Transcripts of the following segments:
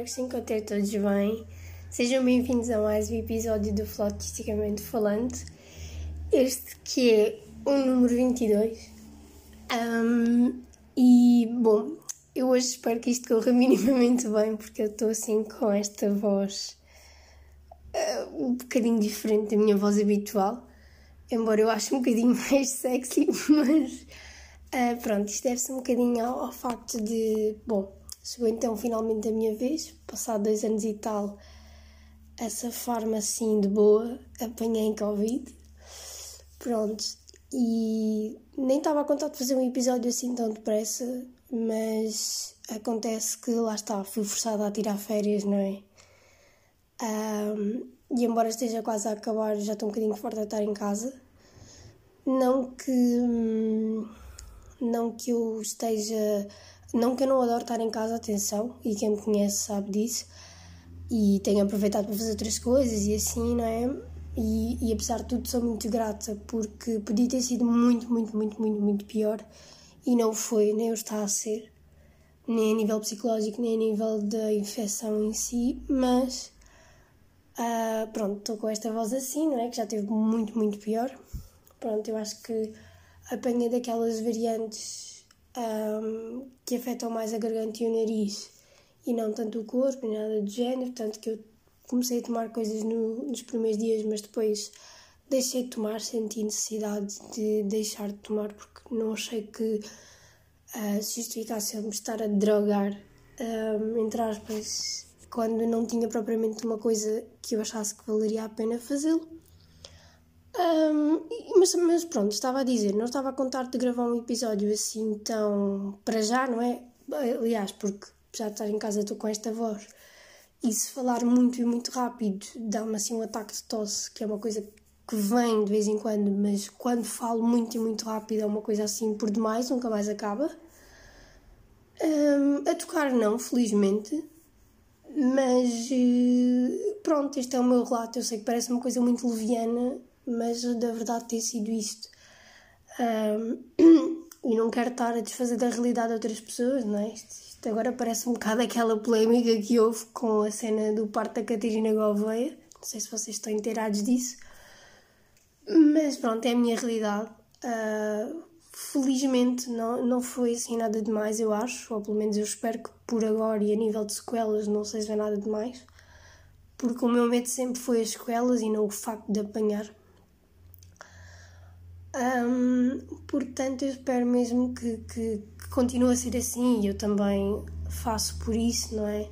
espero que se encontrem todos bem. Sejam bem-vindos a mais um episódio do Flotisticamente Falando. Este que é o número 22. Um, e, bom, eu hoje espero que isto corra minimamente bem, porque eu estou assim com esta voz uh, um bocadinho diferente da minha voz habitual. Embora eu ache um bocadinho mais sexy, mas uh, pronto, isto deve-se um bocadinho ao, ao facto de, bom, Chegou então finalmente a minha vez, passado dois anos e tal, essa forma assim de boa, apanhei em Covid. Pronto, e nem estava a contar de fazer um episódio assim tão depressa, mas acontece que lá está, fui forçada a tirar férias, não é? Um, e embora esteja quase a acabar, já estou um bocadinho forte a estar em casa. Não que. Hum, não que eu esteja não que eu não adoro estar em casa, atenção, e quem me conhece sabe disso, e tenho aproveitado para fazer outras coisas e assim, não é? E, e apesar de tudo, sou muito grata porque podia ter sido muito, muito, muito, muito, muito pior e não foi, nem o está a ser, nem a nível psicológico, nem a nível da infecção em si, mas uh, pronto, estou com esta voz assim, não é? Que já teve muito, muito pior. Pronto, eu acho que apanhei daquelas variantes um, que afetam mais a garganta e o nariz e não tanto o corpo, nem nada do género. Tanto que eu comecei a tomar coisas no, nos primeiros dias, mas depois deixei de tomar, senti necessidade de deixar de tomar porque não achei que uh, se justificasse eu me estar a drogar, um, entre aspas, quando não tinha propriamente uma coisa que eu achasse que valeria a pena fazê-lo. Um, mas, mas pronto, estava a dizer, não estava a contar de gravar um episódio assim tão para já, não é? Aliás, porque já estar em casa estou com esta voz e se falar muito e muito rápido dá-me assim um ataque de tosse, que é uma coisa que vem de vez em quando, mas quando falo muito e muito rápido é uma coisa assim por demais, nunca mais acaba. Um, a tocar não, felizmente, mas eh, pronto, este é o meu relato. Eu sei que parece uma coisa muito leviana mas da verdade tem sido isto. Um, e não quero estar a desfazer da realidade de outras pessoas, não é? Isto, isto, agora parece um bocado aquela polémica que houve com a cena do parto da Catarina Gouveia. Não sei se vocês estão inteirados disso. Mas pronto, é a minha realidade. Uh, felizmente não, não foi assim nada demais, eu acho. Ou pelo menos eu espero que por agora e a nível de sequelas não seja nada demais. Porque o meu medo sempre foi as sequelas e não o facto de apanhar. Um, portanto, eu espero mesmo que, que, que, continue a ser assim e eu também faço por isso, não é?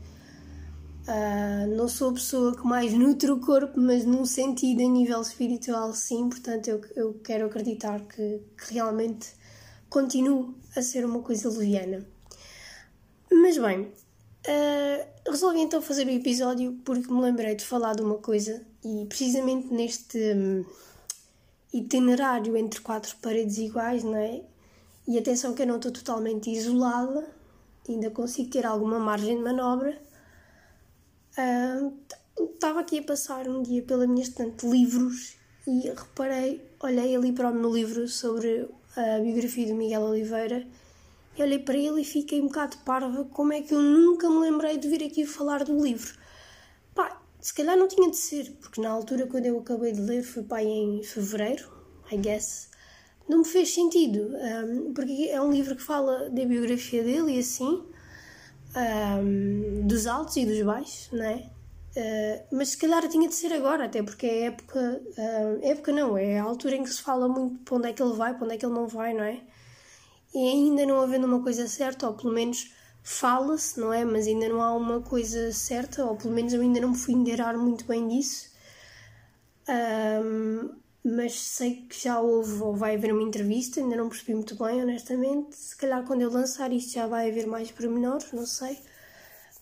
Uh, não sou a pessoa que mais nutre o corpo, mas num sentido, a nível espiritual, sim. Portanto, eu, eu quero acreditar que, que realmente continue a ser uma coisa leviana. Mas bem, uh, resolvi então fazer o episódio porque me lembrei de falar de uma coisa e precisamente neste itinerário entre quatro paredes iguais, não é? E atenção que eu não estou totalmente isolada, ainda consigo ter alguma margem de manobra. Estava uh, aqui a passar um dia pela minha estante de livros e reparei, olhei ali para o meu livro sobre a biografia do Miguel Oliveira e olhei para ele e fiquei um bocado parva como é que eu nunca me lembrei de vir aqui falar do livro. Se calhar não tinha de ser, porque na altura quando eu acabei de ler foi pai em fevereiro, I guess, não me fez sentido, um, porque é um livro que fala da biografia dele e assim, um, dos altos e dos baixos, não é? Uh, mas se calhar tinha de ser agora, até porque é época, uh, época não, é a altura em que se fala muito para onde é que ele vai, para onde é que ele não vai, não é? E ainda não havendo uma coisa certa, ou pelo menos fala-se, não é? Mas ainda não há uma coisa certa, ou pelo menos eu ainda não me fui inteirar muito bem disso. Um, mas sei que já houve ou vai haver uma entrevista, ainda não percebi muito bem, honestamente. Se calhar quando eu lançar isto já vai haver mais pormenores, não sei.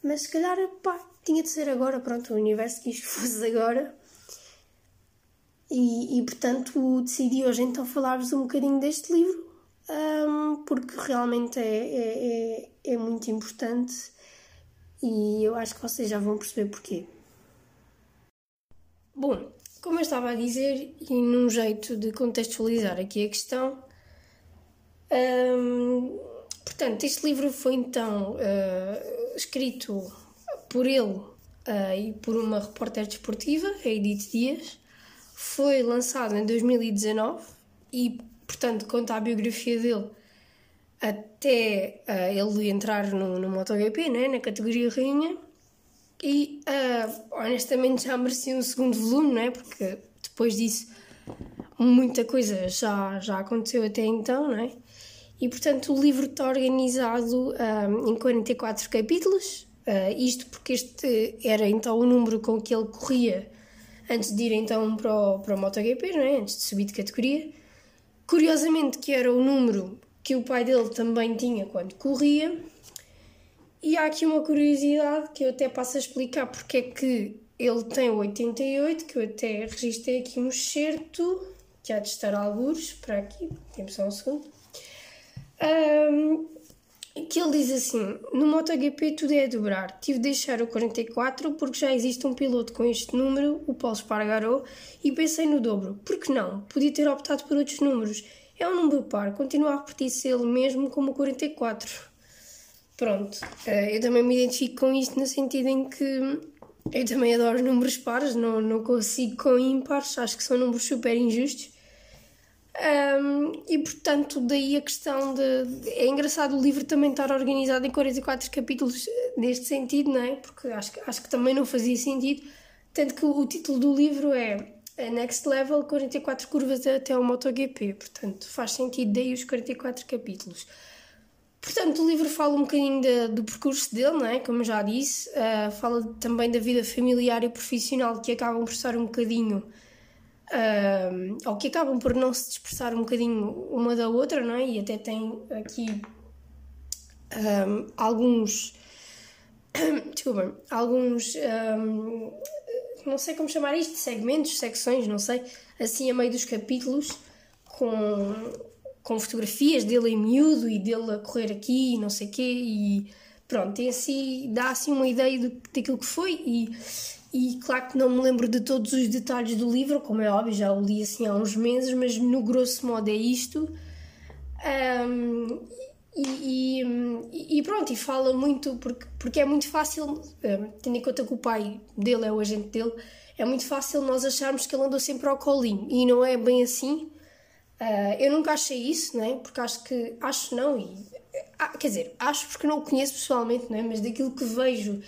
Mas se calhar, pá, tinha de ser agora, pronto, o universo quis que fosse agora. E, e portanto decidi hoje então falar-vos um bocadinho deste livro, um, porque realmente é, é, é, é muito importante e eu acho que vocês já vão perceber porquê. Bom, como eu estava a dizer, e num jeito de contextualizar aqui a questão, portanto, este livro foi então uh, escrito por ele uh, e por uma repórter desportiva, a Edith Dias. Foi lançado em 2019 e, portanto, conta a biografia dele até uh, ele entrar no, no MotoGP, né, na categoria rainha. E uh, honestamente já merecia um segundo volume, não é? Porque depois disso muita coisa já, já aconteceu até então, não é? E portanto o livro está organizado um, em 44 capítulos, uh, isto porque este era então o número com que ele corria antes de ir então para o, para o MotoGP, não é? antes de subir de categoria. Curiosamente que era o número que o pai dele também tinha quando corria. E há aqui uma curiosidade que eu até passo a explicar porque é que ele tem o 88, que eu até registrei aqui um excerto, que há de estar algures, para aqui, temos só um segundo. Um, que ele diz assim: no MotoGP tudo é a dobrar. Tive de deixar o 44 porque já existe um piloto com este número, o Paulo Spargaró, e pensei no dobro. Por que não? Podia ter optado por outros números. É um número par, continua a repetir-se ele mesmo como o 44. Pronto, eh, eu também me identifico com isto no sentido em que eu também adoro números pares, não, não consigo com ímpares, acho que são números super injustos. Um, e portanto, daí a questão de. É engraçado o livro também estar organizado em 44 capítulos eh, neste sentido, não é? Porque acho, acho que também não fazia sentido. Tanto que o título do livro é Next Level 44 curvas até ao MotoGP. Portanto, faz sentido daí os 44 capítulos. Portanto, o livro fala um bocadinho de, do percurso dele, não é? Como já disse, uh, fala também da vida familiar e profissional que acabam por estar um bocadinho uh, ou que acabam por não se dispersar um bocadinho uma da outra, não é? E até tem aqui um, alguns. Desculpa, alguns. Um, não sei como chamar isto, segmentos, secções, não sei, assim a meio dos capítulos, com, com fotografias dele em miúdo e dele a correr aqui e não sei o quê, e pronto, assim, dá assim uma ideia do, daquilo que foi e e claro que não me lembro de todos os detalhes do livro, como é óbvio, já o li assim há uns meses, mas no grosso modo é isto. Um, e, e, e, pronto, e fala muito, porque, porque é muito fácil, tendo em conta que o pai dele é o agente dele, é muito fácil nós acharmos que ele andou sempre ao colinho, e não é bem assim. Uh, eu nunca achei isso, não é? Porque acho que, acho não, e, ah, quer dizer, acho porque não o conheço pessoalmente, não é? Mas daquilo que vejo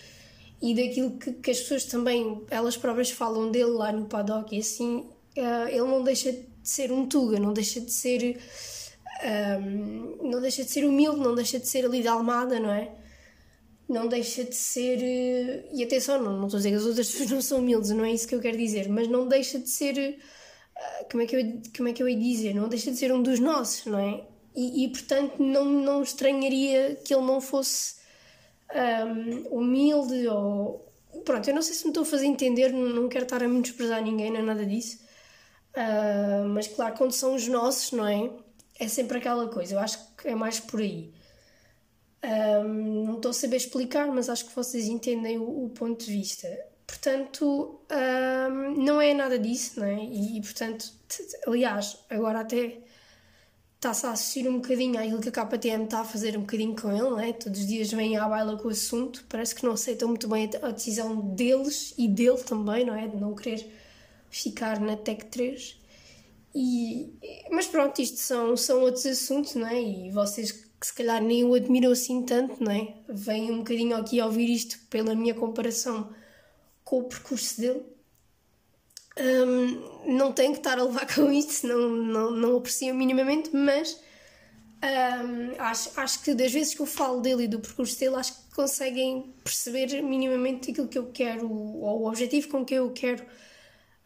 e daquilo que, que, as pessoas também, elas próprias falam dele lá no paddock e assim, uh, ele não deixa de ser um tuga, não deixa de ser um, ehm, não deixa de ser humilde, não deixa de ser ali da Almada, não é? Não deixa de ser, uh, e atenção, não, não estou a dizer que as outras pessoas não são humildes, não é isso que eu quero dizer, mas não deixa de ser, uh, como, é que eu, como é que eu ia dizer, não deixa de ser um dos nossos, não é? E, e portanto não, não estranharia que ele não fosse um, humilde ou. Pronto, eu não sei se me estou a fazer entender, não quero estar a me desprezar ninguém, não é nada disso. Uh, mas claro, quando são os nossos, não é? É sempre aquela coisa, eu acho que é mais por aí. Um, não estou a saber explicar, mas acho que vocês entendem o, o ponto de vista. Portanto, um, não é nada disso, não é? E, e portanto, aliás, agora até está-se a assistir um bocadinho àquilo que a KTM está a fazer um bocadinho com ele, não é? Todos os dias vêm à baila com o assunto, parece que não aceitam muito bem a decisão deles e dele também, não é? De não querer ficar na Tech 3. E, mas pronto, isto são, são outros assuntos, não é? E vocês que se calhar nem o admiram assim tanto, não é? Vêm um bocadinho aqui a ouvir isto pela minha comparação com o percurso dele um, não tenho que estar a levar com isto, senão não, não aprecio minimamente, mas um, acho, acho que das vezes que eu falo dele e do percurso dele, acho que conseguem perceber minimamente aquilo que eu quero, ou o objetivo com que eu quero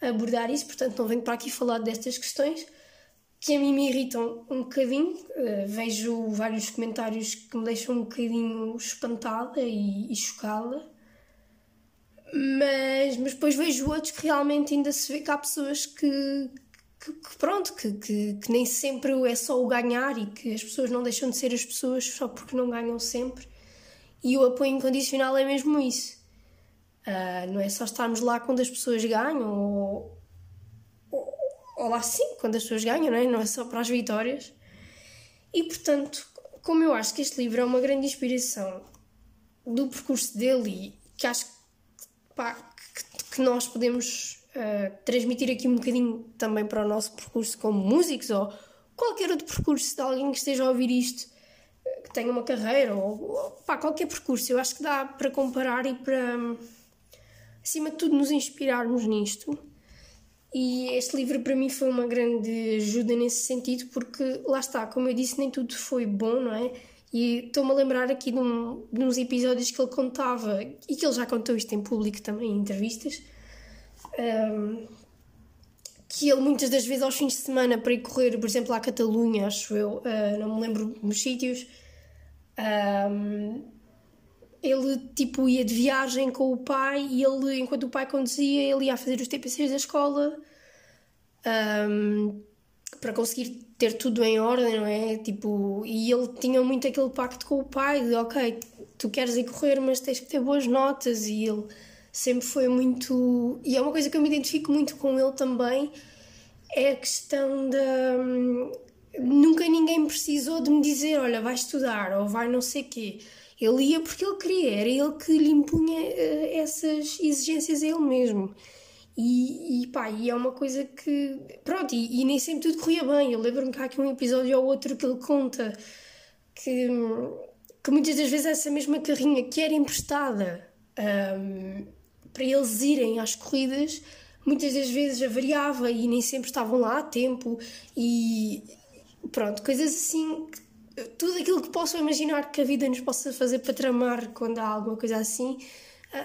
abordar isso, portanto não venho para aqui falar destas questões que a mim me irritam um bocadinho. Uh, vejo vários comentários que me deixam um bocadinho espantada e, e chocada. Mas, mas depois vejo outros que realmente ainda se vê que há pessoas que, que, que, pronto, que, que, que, nem sempre é só o ganhar e que as pessoas não deixam de ser as pessoas só porque não ganham sempre. E o apoio incondicional é mesmo isso. Uh, não é só estarmos lá quando as pessoas ganham ou, ou, ou, lá sim, quando as pessoas ganham, não é? Não é só para as vitórias. E portanto, como eu acho que este livro é uma grande inspiração do percurso dele que acho pá, que, que nós podemos uh, transmitir aqui um bocadinho também para o nosso percurso como músicos ou qualquer outro percurso de alguém que esteja a ouvir isto, que tenha uma carreira ou, ou pá, qualquer percurso. Eu acho que dá para comparar e para, acima de tudo, nos inspirarmos nisto. E este livro para mim foi uma grande ajuda nesse sentido, porque lá está, como eu disse, nem tudo foi bom, não é? E estou-me a lembrar aqui de, um, de uns episódios que ele contava, e que ele já contou isto em público também, em entrevistas, um, que ele muitas das vezes aos fins de semana para ir correr, por exemplo, à Catalunha, acho eu, uh, não me lembro dos sítios, um, ele tipo ia de viagem com o pai e ele, enquanto o pai conduzia, ele ia fazer os TPCs da escola um, para conseguir ter tudo em ordem, não é? Tipo, e ele tinha muito aquele pacto com o pai de ok, tu queres ir correr, mas tens que ter boas notas e ele sempre foi muito. E é uma coisa que eu me identifico muito com ele também, é a questão da. Nunca ninguém precisou de me dizer, olha, vai estudar ou vai não sei quê. Ele ia porque ele queria, era ele que lhe impunha uh, essas exigências a ele mesmo. E, e pá, e é uma coisa que. Pronto, e, e nem sempre tudo corria bem. Eu lembro-me que há aqui um episódio ou outro que ele conta que, que muitas das vezes essa mesma carrinha que era emprestada. Um, para eles irem às corridas, muitas das vezes avariava e nem sempre estavam lá a tempo e pronto, coisas assim, tudo aquilo que possam imaginar que a vida nos possa fazer para tramar quando há alguma coisa assim,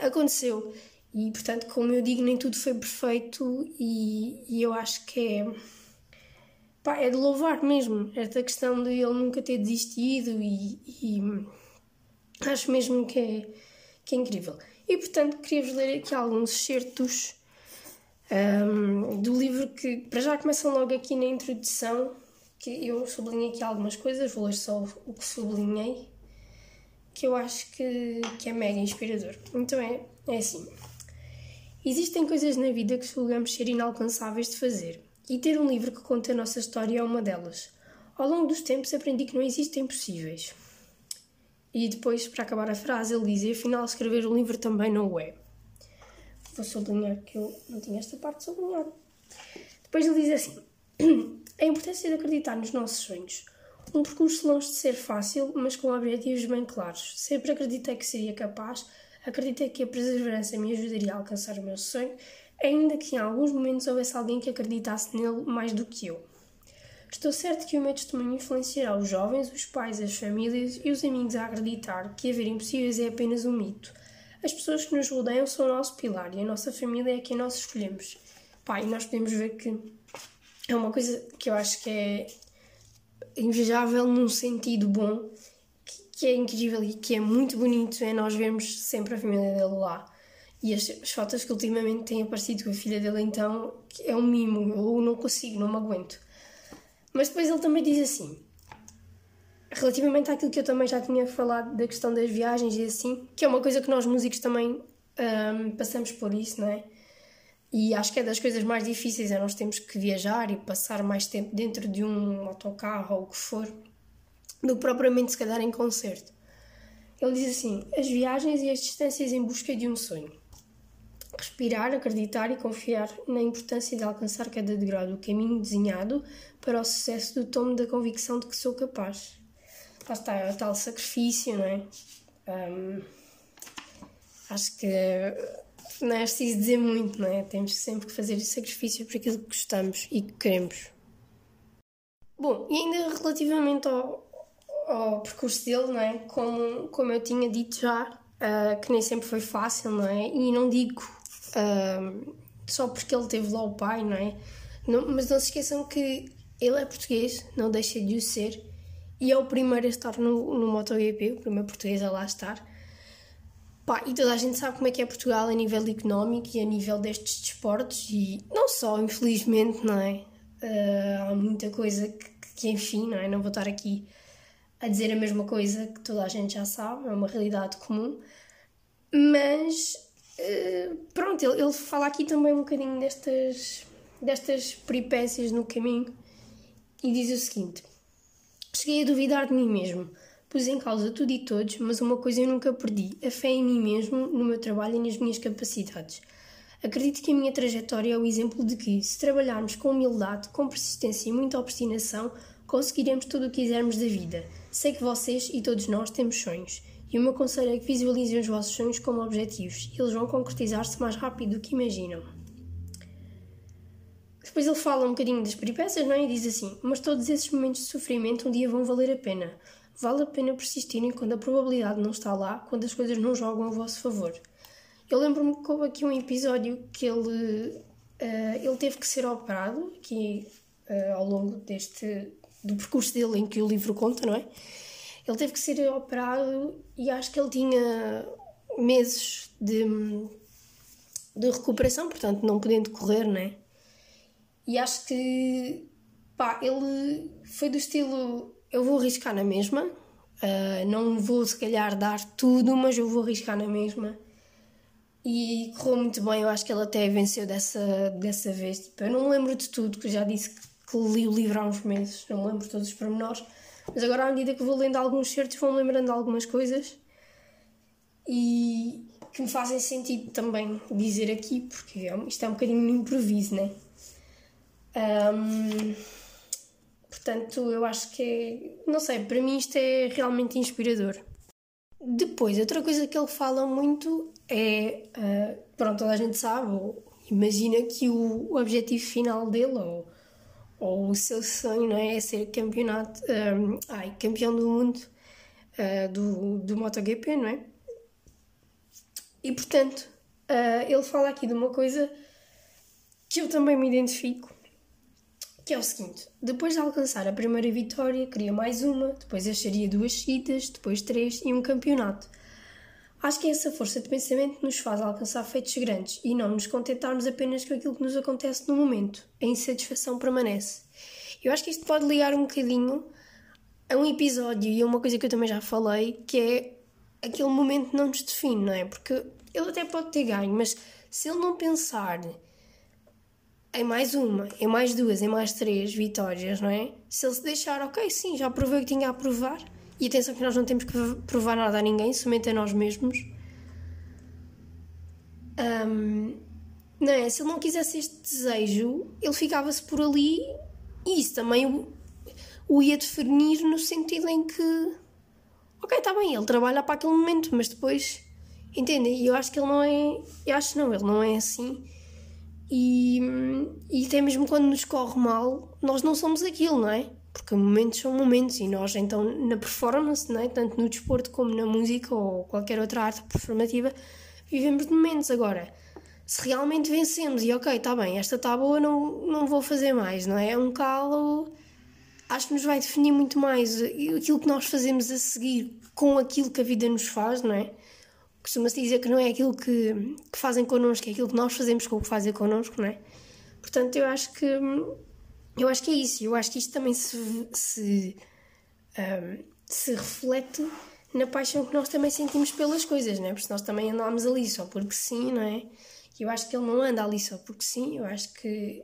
aconteceu. E portanto, como eu digo, nem tudo foi perfeito e, e eu acho que é. Pá, é de louvar mesmo esta questão de ele nunca ter desistido e, e acho mesmo que é, que é incrível. E portanto queria-vos ler aqui alguns excertos um, do livro que para já começam logo aqui na introdução, que eu sublinhei aqui algumas coisas, vou ler só o que sublinhei, que eu acho que, que é mega inspirador. Então é, é assim. Existem coisas na vida que julgamos ser inalcançáveis de fazer, e ter um livro que conta a nossa história é uma delas. Ao longo dos tempos aprendi que não existem impossíveis. E depois, para acabar a frase, ele diz: e afinal, escrever um livro também não o é. Vou sublinhar que eu não tinha esta parte sublinhada. Depois ele diz assim: a importância de acreditar nos nossos sonhos. Um percurso longe de ser fácil, mas com objetivos bem claros. Sempre acreditei que seria capaz, acreditei que a perseverança me ajudaria a alcançar o meu sonho, ainda que em alguns momentos houvesse alguém que acreditasse nele mais do que eu. Estou certo que o meu testemunho influenciará os jovens, os pais, as famílias e os amigos a acreditar que haver impossíveis é apenas um mito. As pessoas que nos rodeiam são o nosso pilar e a nossa família é quem nós escolhemos. E nós podemos ver que é uma coisa que eu acho que é invejável num sentido bom, que, é incrível e que é muito bonito, é nós vermos sempre a família dele lá. E as, as, fotos que ultimamente têm aparecido com a filha dele, então, é um mimo. Eu não consigo, não me aguento. Mas depois ele também diz assim, relativamente àquilo que eu também já tinha falado da questão das viagens e assim, que é uma coisa que nós músicos também um, passamos por isso, não é? E acho que é das coisas mais difíceis, é nós temos que viajar e passar mais tempo dentro de um autocarro ou o que for, do que propriamente se calhar em concerto. Ele diz assim: as viagens e as distâncias em busca de um sonho. Respirar, acreditar e confiar na importância de alcançar cada degrau do caminho desenhado para o sucesso do tomo da convicção de que sou capaz. Lá está, é o tal sacrifício, não é? Um, acho que não é preciso dizer muito, não é? Temos sempre que fazer sacrifício por aquilo que gostamos e que queremos. Bom, e ainda relativamente ao, ao percurso dele, não é? Como, como eu tinha dito já, uh, que nem sempre foi fácil, não é? E não digo uh, só porque ele teve lá o pai, não é? Não, mas não se esqueçam que ele é português, não deixa de o ser, e é o primeiro a estar no, no MotoGP, o primeiro português a lá estar. Pá, e toda a gente sabe como é que é Portugal a nível económico e a nível destes desportos, e não só, infelizmente, não é? Uh, há muita coisa que, que, enfim, não é? Não vou estar aqui a dizer a mesma coisa que toda a gente já sabe, é uma realidade comum, mas eh, pronto, ele, ele fala aqui também um bocadinho destas, destas peripécias no caminho e diz o seguinte: Cheguei a duvidar de mim mesmo. Pus em causa tudo e todos, mas uma coisa eu nunca perdi: a fé em mim mesmo, no meu trabalho e nas minhas capacidades. Acredito que a minha trajetória é o exemplo de que, se trabalharmos com humildade, com persistência e muita obstinação, conseguiremos tudo o que quisermos da vida. Sei que vocês e todos nós temos sonhos, e o meu conselho é que visualizem os vossos sonhos como objetivos, eles vão concretizar-se mais rápido do que imaginam. Depois ele fala um bocadinho das peripécias, não é? E diz assim: Mas todos esses momentos de sofrimento um dia vão valer a pena. Vale a pena persistirem quando a probabilidade não está lá, quando as coisas não jogam a vosso favor. Eu lembro-me que houve aqui um episódio que ele, uh, ele teve que ser operado, aqui uh, ao longo deste, do percurso dele em que o livro conta, não é? Ele teve que ser operado e acho que ele tinha meses de, de recuperação, portanto não podendo correr, não é? E acho que, pá, ele foi do estilo: eu vou arriscar na mesma, uh, não vou se calhar dar tudo, mas eu vou arriscar na mesma. E correu muito bem, eu acho que ele até venceu dessa, dessa vez. Tipo, eu não lembro de tudo, que já disse que, que li o livro há uns meses, não me lembro todos os pormenores, mas agora à medida que vou lendo alguns certos, vou-me lembrando de algumas coisas e que me fazem sentido também dizer aqui, porque é isto é um bocadinho no improviso, né? Um, portanto, eu acho que é. Não sei, para mim isto é realmente inspirador. Depois, outra coisa que ele fala muito é. Uh, pronto, toda a gente sabe, ou imagina que o objetivo final dele, ou, ou o seu sonho, não é? é ser campeonato, um, ai, campeão do mundo uh, do, do MotoGP, não é? E portanto, uh, ele fala aqui de uma coisa que eu também me identifico que é o seguinte: depois de alcançar a primeira vitória, queria mais uma, depois acharia duas seguidas, depois três e um campeonato. Acho que essa força de pensamento nos faz alcançar feitos grandes e não nos contentarmos apenas com aquilo que nos acontece no momento. A insatisfação permanece. Eu acho que isto pode ligar um bocadinho a um episódio e a uma coisa que eu também já falei, que é aquele momento não nos define, não é? Porque ele até pode ter ganho, mas se ele não pensar em mais uma, em mais duas, em mais três vitórias, não é? Se ele se deixar, ok, sim, já provei o que tinha a provar. E atenção que nós não temos que provar nada a ninguém, somente a nós mesmos. Um, não é? Se ele não quisesse este desejo, ele ficava-se por ali e isso também o, o ia definir no sentido em que, ok, está bem, ele trabalha para aquele momento, mas depois, entende? E eu acho que ele não é, eu acho não, ele não é assim e, e até mesmo quando nos corre mal, nós não somos aquilo, não é? Porque momentos são momentos e nós, então, na performance, não é? tanto no desporto como na música ou qualquer outra arte performativa, vivemos de momentos. Agora, se realmente vencemos e ok, está bem, esta está boa, não, não vou fazer mais, não é? É um calo, acho que nos vai definir muito mais aquilo que nós fazemos a seguir com aquilo que a vida nos faz, não é? costuma-se dizer que não é aquilo que, que fazem connosco, é aquilo que nós fazemos com o que fazem connosco, não é? Portanto, eu acho que eu acho que é isso. Eu acho que isto também se, se, um, se reflete na paixão que nós também sentimos pelas coisas, não é? Porque nós também andamos ali só porque sim, não é? E eu acho que ele não anda ali só porque sim. Eu acho que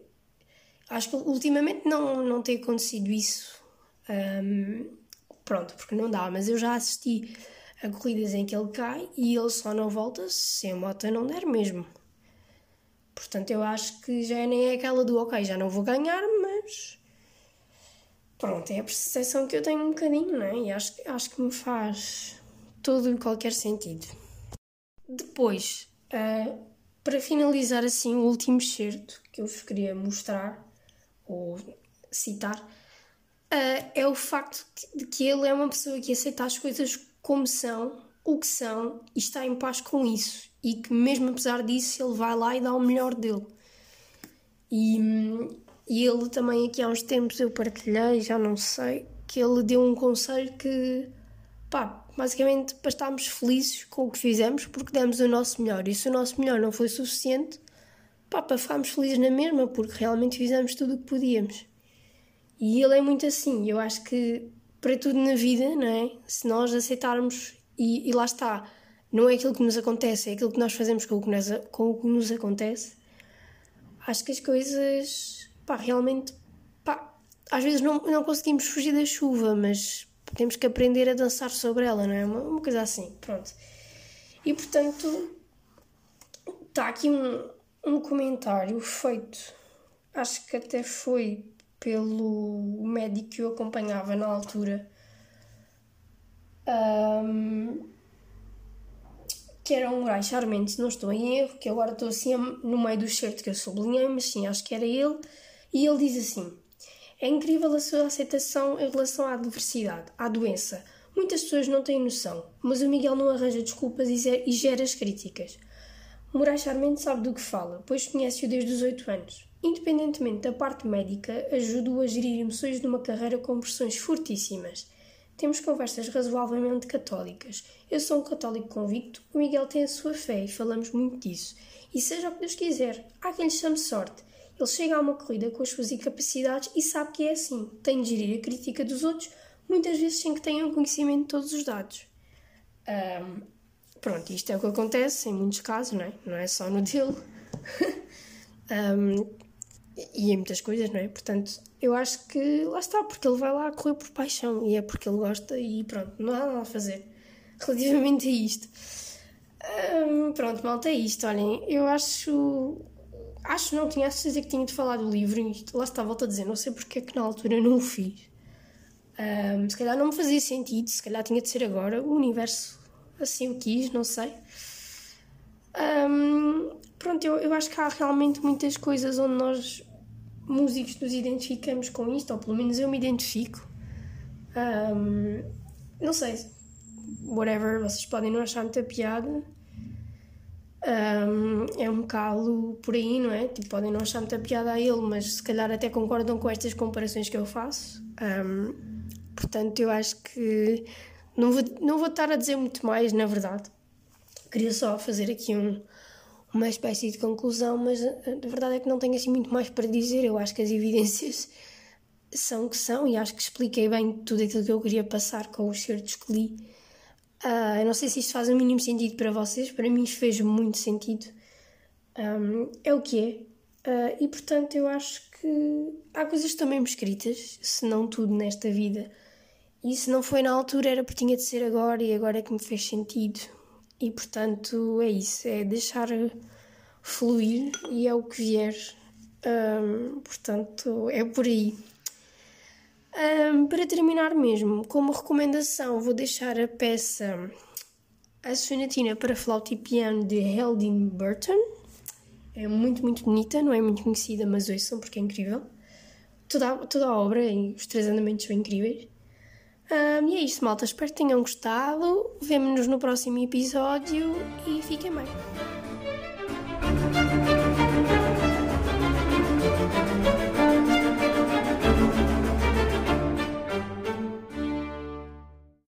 acho que ultimamente não, não tem acontecido isso. Um, pronto, porque não dá, mas eu já assisti a corridas em que ele cai e ele só não volta se a moto não der mesmo. Portanto, eu acho que já nem é aquela do ok, já não vou ganhar, mas. Pronto, é a percepção que eu tenho um bocadinho, não é? E acho, acho que me faz todo e qualquer sentido. Depois, uh, para finalizar assim o último excerto que eu vos queria mostrar ou citar, uh, é o facto de que ele é uma pessoa que aceita as coisas como são, o que são e está em paz com isso. E que, mesmo apesar disso, ele vai lá e dá o melhor dele. E, e ele também, aqui há uns tempos, eu partilhei, já não sei, que ele deu um conselho que, pá, basicamente para estarmos felizes com o que fizemos, porque demos o nosso melhor. E se o nosso melhor não foi suficiente, pá, para ficarmos felizes na mesma, porque realmente fizemos tudo o que podíamos. E ele é muito assim. Eu acho que para tudo na vida, não é? Se nós aceitarmos, e, e, lá está, não é aquilo que nos acontece, é aquilo que nós fazemos com o que nos, com o que nos acontece, acho que as coisas, pá, realmente, pá, às vezes não, não conseguimos fugir da chuva, mas temos que aprender a dançar sobre ela, não é? Uma, uma coisa assim, pronto. E portanto, está aqui um, um comentário feito, acho que até foi pelo médico que eu acompanhava na altura. Um, que era um Moraes Charmente, não estou em erro, que agora estou assim no meio do certo que eu sublinhei, mas sim, acho que era ele, e ele diz assim: É incrível a sua aceitação em relação à diversidade, à doença. Muitas pessoas não têm noção, mas o Miguel não arranja desculpas e gera as críticas. Moraes Charmente sabe do que fala, pois conhece-o desde os 8 anos. Independentemente da parte médica, ajuda-o a gerir emoções numa carreira com pressões fortíssimas. Temos conversas razoavelmente católicas. Eu sou um católico convicto, o Miguel tem a sua fé e falamos muito disso. E seja o que Deus quiser, há quem lhe chame sorte. Ele chega a uma corrida com as suas incapacidades e sabe que é assim. Tem de gerir a crítica dos outros, muitas vezes sem que tenham conhecimento de todos os dados. Um, pronto, isto é o que acontece em muitos casos, não é? Não é só no dele. um, e em muitas coisas, não é? Portanto, eu acho que lá está, porque ele vai lá correr por paixão e é porque ele gosta e pronto, não há nada a fazer relativamente a isto. Um, pronto, malta, é isto. Olhem, eu acho. Acho não, tinha a certeza que tinha de falar do livro e lá está, volto a dizer, não sei porque é que na altura não o fiz. Um, se calhar não me fazia sentido, se calhar tinha de ser agora. O universo assim o quis, não sei. Um, pronto, eu, eu acho que há realmente muitas coisas onde nós, músicos, nos identificamos com isto, ou pelo menos eu me identifico. Um, não sei, whatever, vocês podem não achar muita piada. Um, é um bocado por aí, não é? Tipo, podem não achar muita piada a ele, mas se calhar até concordam com estas comparações que eu faço. Um, portanto, eu acho que não vou, não vou estar a dizer muito mais, na verdade. Queria só fazer aqui um, uma espécie de conclusão, mas a, a verdade é que não tenho assim muito mais para dizer. Eu acho que as evidências são que são e acho que expliquei bem tudo aquilo que eu queria passar com os certos que li. Uh, eu não sei se isto faz o mínimo sentido para vocês, para mim fez muito sentido. Um, é o que é. Uh, e portanto eu acho que há coisas mesmo escritas, se não tudo nesta vida. E se não foi na altura era porque tinha de ser agora e agora é que me fez sentido. E portanto é isso, é deixar fluir e é o que vier. Um, portanto é por aí. Um, para terminar mesmo, como recomendação, vou deixar a peça A Sonatina para Flauta e Piano de Heldin Burton. É muito, muito bonita, não é muito conhecida, mas ouçam porque é incrível. Toda, toda a obra os três andamentos são incríveis. Um, e é isto, malta. Espero que tenham gostado. Vemo-nos no próximo episódio e fiquem bem.